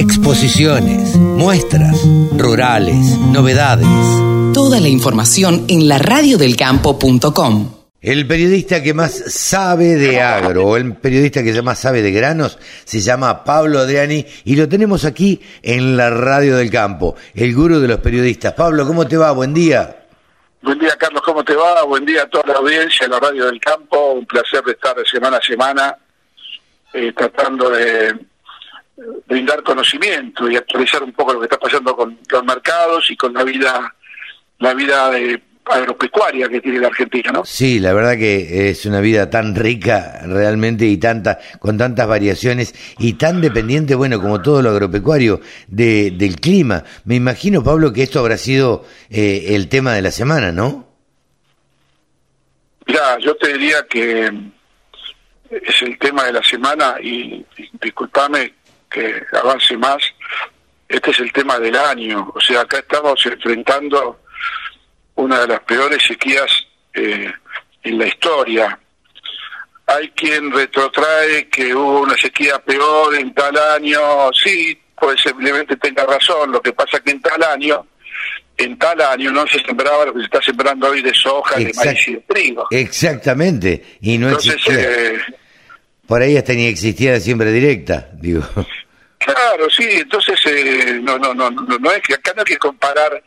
exposiciones, muestras, rurales, novedades. Toda la información en la radiodelcampo.com. El periodista que más sabe de agro, o el periodista que más sabe de granos, se llama Pablo Adriani y lo tenemos aquí en la Radio del Campo, el gurú de los periodistas. Pablo, ¿cómo te va? Buen día. Buen día, Carlos, ¿cómo te va? Buen día a toda la audiencia de la Radio del Campo. Un placer de estar de semana a semana eh, tratando de brindar conocimiento y actualizar un poco lo que está pasando con los mercados y con la vida la vida de agropecuaria que tiene la Argentina, ¿no? Sí, la verdad que es una vida tan rica realmente y tanta con tantas variaciones y tan dependiente, bueno, como todo lo agropecuario de, del clima. Me imagino, Pablo, que esto habrá sido eh, el tema de la semana, ¿no? Mira, yo te diría que es el tema de la semana y, y discúlpame que avance más. Este es el tema del año, o sea, acá estamos enfrentando una de las peores sequías eh, en la historia. Hay quien retrotrae que hubo una sequía peor en tal año, sí, posiblemente tenga razón, lo que pasa que en tal año, en tal año no se sembraba lo que se está sembrando hoy de soja, de maíz y de trigo. Exactamente, y no Entonces, eh, Por ahí hasta ni existía la siembra directa, digo. Claro, sí, entonces eh, no, no, no, no, no es que acá no hay que comparar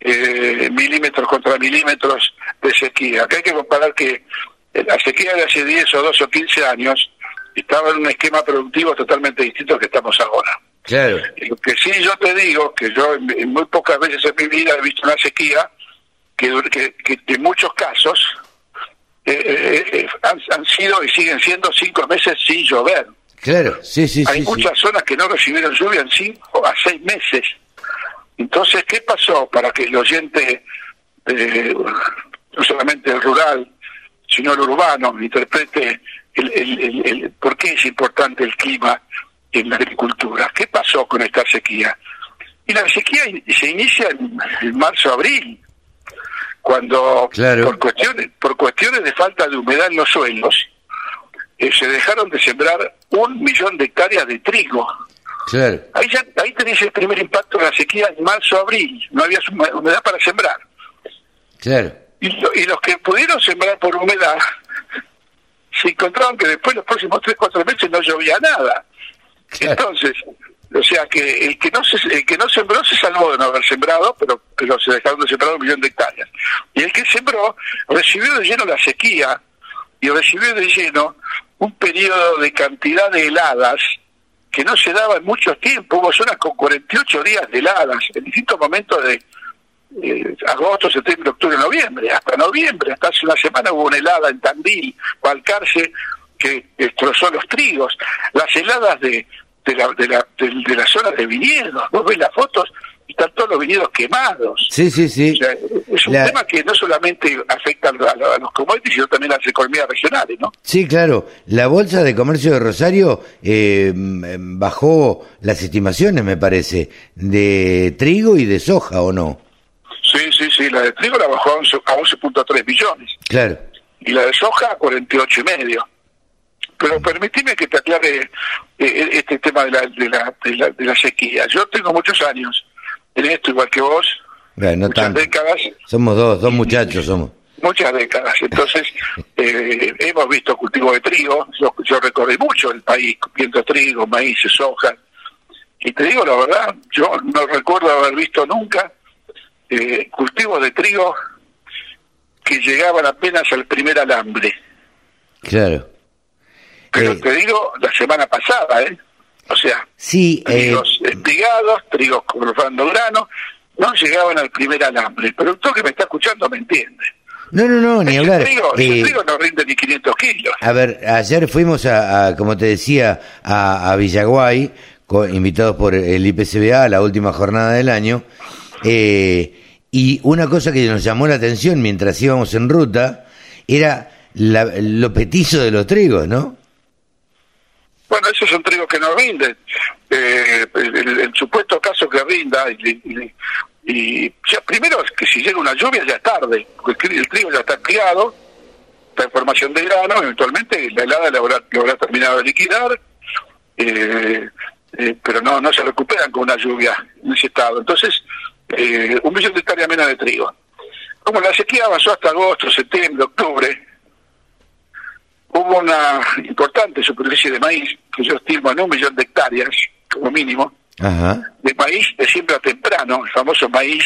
eh, milímetros contra milímetros de sequía. Acá hay que comparar que la sequía de hace 10 o 12 o 15 años estaba en un esquema productivo totalmente distinto al que estamos ahora. Claro. Lo que sí yo te digo, que yo en, muy pocas veces en mi vida he visto una sequía que, que, en muchos casos eh, eh, eh, han, han, sido y siguen siendo cinco meses sin llover. Claro, sí, sí, Hay muchas zonas que no recibieron lluvia en cinco a seis meses. Entonces, ¿qué pasó para que el oyente, no solamente el rural, sino el urbano, interprete el, el, el, por qué es importante el clima en la agricultura? ¿Qué pasó con esta sequía? Y la sequía se inicia en, marzo-abril, cuando por, cuestiones, por cuestiones de falta de humedad en los suelos, eh, se dejaron de sembrar un millón de hectáreas de trigo. Ahí, ya, ahí tenéis el primer impacto de la sequía en marzo-abril. No había humedad para sembrar. Y, los que pudieron sembrar por humedad se encontraron que después los próximos 3 4 meses no llovía nada. Entonces, o sea que el que no se, el que no sembró se salvó de no haber sembrado, pero pero se dejaron de sembrar un millón de hectáreas. Y el que sembró recibió de lleno la sequía y recibió de lleno un periodo de cantidad de heladas que no se daba en mucho tiempo. Hubo zonas con 48 días de heladas en distintos momentos de agosto, septiembre, octubre, noviembre. Hasta noviembre, hasta hace una semana hubo una helada en Tandil, Valcarce, que destrozó los trigos. Las heladas de, de, la, de, la, de, la zona de viñedos, vos ves las fotos, están todos los viñedos quemados. Sí, sí, sí. es un tema que no solamente afecta a, los commodities, sino también a las economías regionales, ¿no? Sí, claro. La Bolsa de Comercio de Rosario eh, bajó las estimaciones, me parece, de trigo y de soja, ¿o no? Sí, sí, sí. La de trigo la bajó a 11.3 billones. Claro. Y la de soja a 48 y medio. Pero permíteme que te aclare eh, este tema de la, de, la, de, la, de la sequía. Yo tengo muchos años en esto igual que vos. muchas décadas. Somos dos, dos muchachos somos. Muchas décadas. Entonces, eh, hemos visto cultivo de trigo. Yo, yo, recorrí mucho el país viendo trigo, maíz, soja. Y te digo la verdad, yo no recuerdo haber visto nunca eh, cultivos de trigo que llegaban apenas al primer alambre. Claro. Pero te digo, la semana pasada, ¿eh? O sea, sí, trigos eh, espigados, trigos cortando grano, no llegaban al primer alambre. El productor que me está escuchando me entiende. No, no, no, ni hablar. Trigo, eh, trigo no rinde ni 500 kilos. A ver, ayer fuimos a, como te decía, a, a Villaguay, invitados por el IPCBA, la última jornada del año, eh, y una cosa que nos llamó la atención mientras íbamos en ruta era la, lo petizo de los trigos, ¿no? Bueno, esos son trigos que no rinden. Eh, el, supuesto caso que rinda, y, ya, primero es que si llega una lluvia ya es tarde, el, trigo ya está criado, está en formación de grano, eventualmente la helada lo habrá, terminado de liquidar, eh, eh, pero no no se recuperan con una lluvia en ese estado. Entonces, eh, un millón de hectáreas menos de trigo. Como la sequía avanzó hasta agosto, septiembre, octubre, hubo una importante superficie de maíz, que yo estimo en un millón de hectáreas, como mínimo, de maíz de siembra temprano, el famoso maíz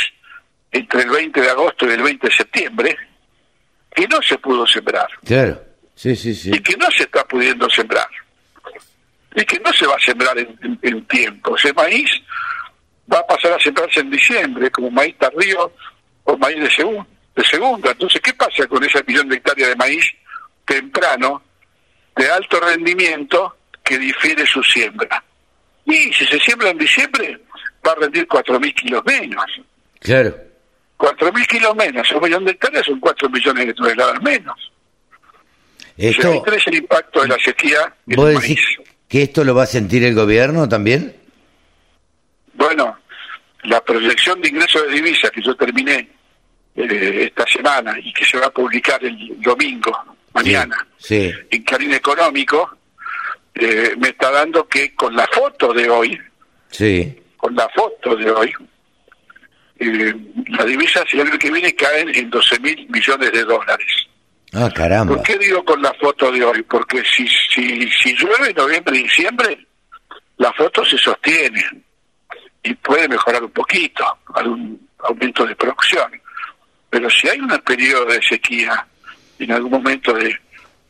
entre el 20 de agosto y el 20 de septiembre, que no se pudo sembrar. Claro, sí, sí, sí. Y que no se está pudiendo sembrar. Y que no se va a sembrar en, tiempo. Ese maíz va a pasar a sembrarse en diciembre, como maíz tardío o maíz de, de segunda. Entonces, ¿qué pasa con ese millón de hectáreas de maíz temprano, de alto rendimiento, que difiere su siembra? Y si se siembra en diciembre, va a rendir 4.000 kilos menos. Claro. 4.000 kilos menos, un millón de hectáreas son 4 millones de toneladas menos. Esto, es el impacto de la sequía en ¿Vos decís que esto lo va a sentir el gobierno también? Bueno, la proyección de ingresos de divisas que yo terminé eh, esta semana y que se va a publicar el domingo, mañana, en Clarín Económico, eh, me está dando que con la foto de hoy, sí. con la foto de hoy, eh, las divisas el año que viene caen en 12 mil millones de dólares. Ah, caramba. ¿Por qué digo con la foto de hoy? Porque si, si, si llueve en noviembre y diciembre, la foto se sostiene y puede mejorar un poquito, algún aumento de producción. Pero si hay un periodo de sequía en algún momento de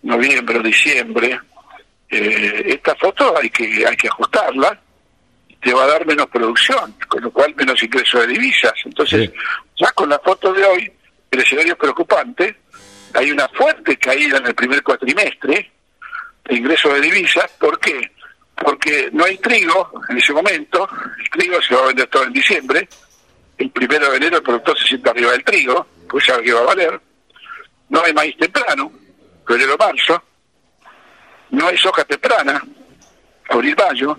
noviembre o diciembre, eh, esta foto hay que hay que ajustarla te va a dar menos producción, con lo cual menos ingreso de divisas. Entonces, ya con la foto de hoy, el escenario es preocupante, hay una fuerte caída en el primer cuatrimestre de ingreso de divisas, ¿por qué? Porque no hay trigo en ese momento, el trigo se va a vender todo en diciembre, el primero de enero el productor se sienta arriba del trigo, pues sabe que va a valer, no hay maíz temprano, febrero-marzo, no hay soja temprana, abril-mayo,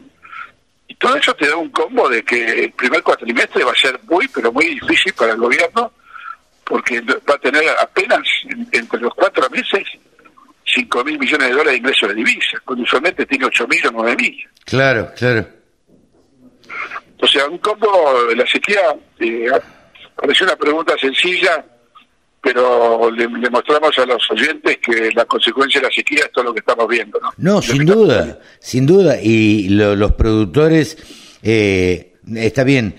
y todo eso te da un combo de que el primer cuatrimestre va a ser muy, pero muy difícil para el gobierno, porque va a tener apenas entre los cuatro meses 5 mil millones de dólares de ingresos de divisas, cuando usualmente tiene 8 mil o 9 mil. Claro, claro. O sea, un combo la sequía eh, parece una pregunta sencilla, pero le, mostramos a los oyentes que la consecuencia de la sequía es todo lo que estamos viendo. No, no sin duda, sin duda. Y los productores, eh, está bien,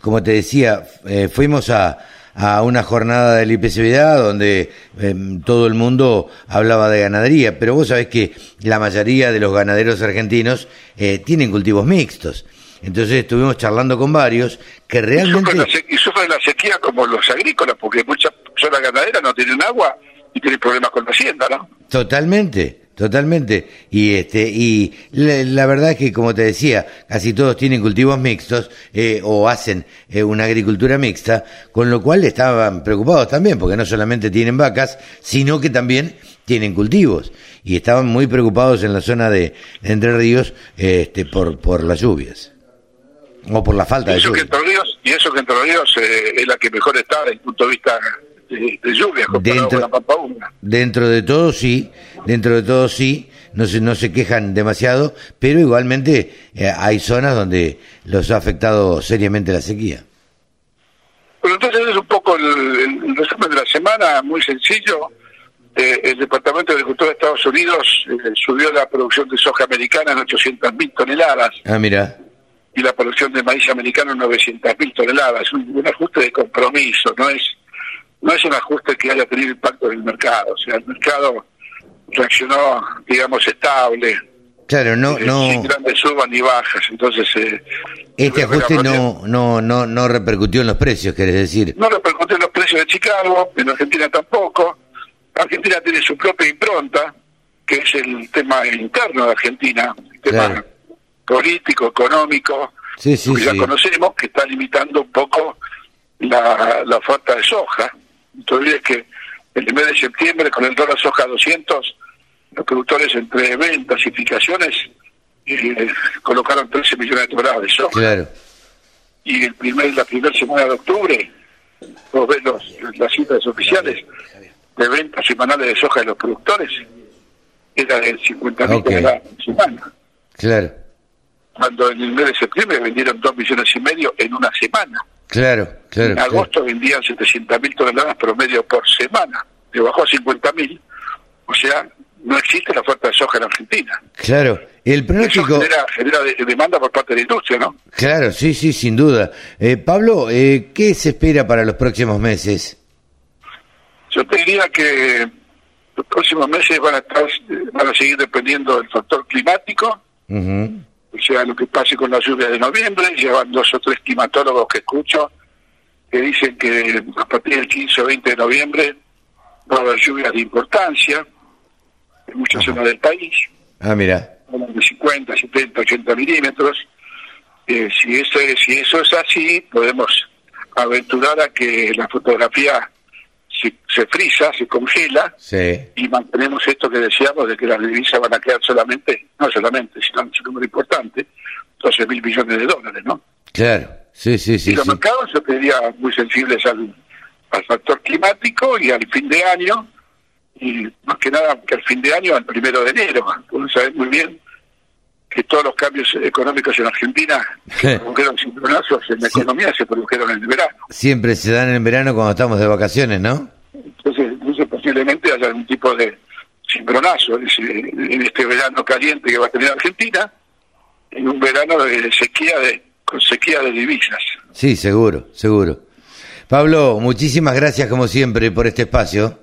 como te decía, eh, fuimos a, a una jornada del IPCBA donde em, todo el mundo hablaba de ganadería, pero vos sabés que la mayoría de los ganaderos argentinos eh, tienen cultivos mixtos. Entonces estuvimos charlando con varios que realmente... Y sufren, la, sequía como los agrícolas, porque muchas zonas ganaderas no tienen agua y tienen problemas con la hacienda, ¿no? Totalmente, totalmente. Y este y la, verdad es que, como te decía, casi todos tienen cultivos mixtos eh, o hacen eh, una agricultura mixta, con lo cual estaban preocupados también, porque no solamente tienen vacas, sino que también tienen cultivos y estaban muy preocupados en la zona de Entre Ríos este, por, por las lluvias. O por la falta de lluvia. Que Ríos, y eso que Entre Ríos eh, es la que mejor está desde el punto de vista de, lluvia dentro, la Pampa Dentro de todo sí, dentro de todo sí, no se, no se quejan demasiado, pero igualmente eh, hay zonas donde los ha afectado seriamente la sequía. Bueno, entonces es un poco el, resumen de la semana, muy sencillo. Eh, el Departamento de Agricultura de Estados Unidos subió la producción de soja americana en 800.000 toneladas. Ah, mira y la producción de maíz americano en 900.000 toneladas. Es un, ajuste de compromiso, no es no es un ajuste que haya tenido impacto en el mercado. O sea, el mercado reaccionó, digamos, estable. Claro, no, eh, no. Sin grandes subas ni bajas. Entonces. Eh, este ajuste no, no, no, no repercutió en los precios, querés decir. No repercutió en los precios de Chicago, en Argentina tampoco. Argentina tiene su propia impronta, que es el tema interno de Argentina, el tema político, económico, que ya conocemos, que está limitando un poco la, la oferta de soja. Entonces, es que el mes de septiembre, con el dólar soja 200, los productores entre ventas y fijaciones eh, colocaron 13 millones de toneladas de soja. Y el primer, la primera semana de octubre, vos ves las cifras oficiales de ventas semanales de soja de los productores, era de 50 mil toneladas por semana. Claro. cuando en el mes de septiembre vendieron dos millones y medio. Claro, claro. En agosto vendían 700 mil toneladas promedio por semana, le bajó a 50 mil, o sea, no existe la falta de soja en Argentina. Claro, el pronóstico... Eso genera, genera de- demanda por parte de la industria, ¿no? Claro, sí, sí, sin duda. Eh, Pablo, eh, ¿qué se espera para los próximos meses? Yo te diría que los próximos meses van a estar, van a seguir dependiendo del factor climático, Ujú. O sea, lo que pase con la lluvia de noviembre, llevan dos o tres climatólogos que escucho que dicen que a partir del 15 o 20 de noviembre va a haber lluvias de importancia en muchas zonas del país, Ah, mira. de 50, 70, 80 milímetros. Eh, si, eso es, si eso es así, podemos aventurar a que la fotografía se, se frisa, se congela, Sí. y mantenemos esto que decíamos de que las divisas van a quedar solamente, no solamente, sino un número importante, 12 mil millones de dólares, ¿no? Claro. Sí, sí, sí. y los sí. mercados yo te diría muy sensibles al, al factor climático y al fin de año, y más que nada que al fin de año, al primero de enero. Uno sabe muy bien que todos los cambios económicos en Argentina se produjeron cincronazos en la economía se produjeron en el verano. Siempre se dan en verano cuando estamos de vacaciones, ¿no? Entonces, entonces posiblemente haya algún tipo de cimbronazo en este verano caliente que va a tener Argentina, en un verano de sequía de con sequía de divisas. Sí, seguro, seguro. Pablo, muchísimas gracias como siempre por este espacio.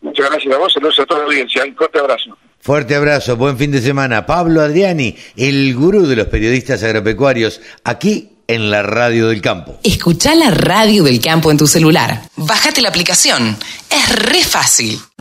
Muchas gracias a vos, saludos a toda la audiencia. Un corte abrazo. Fuerte abrazo, buen fin de semana. Pablo Adriani, el gurú de los periodistas agropecuarios, aquí en la Radio del Campo. Escucha la radio del campo en tu celular. Bájate la aplicación. Es re fácil.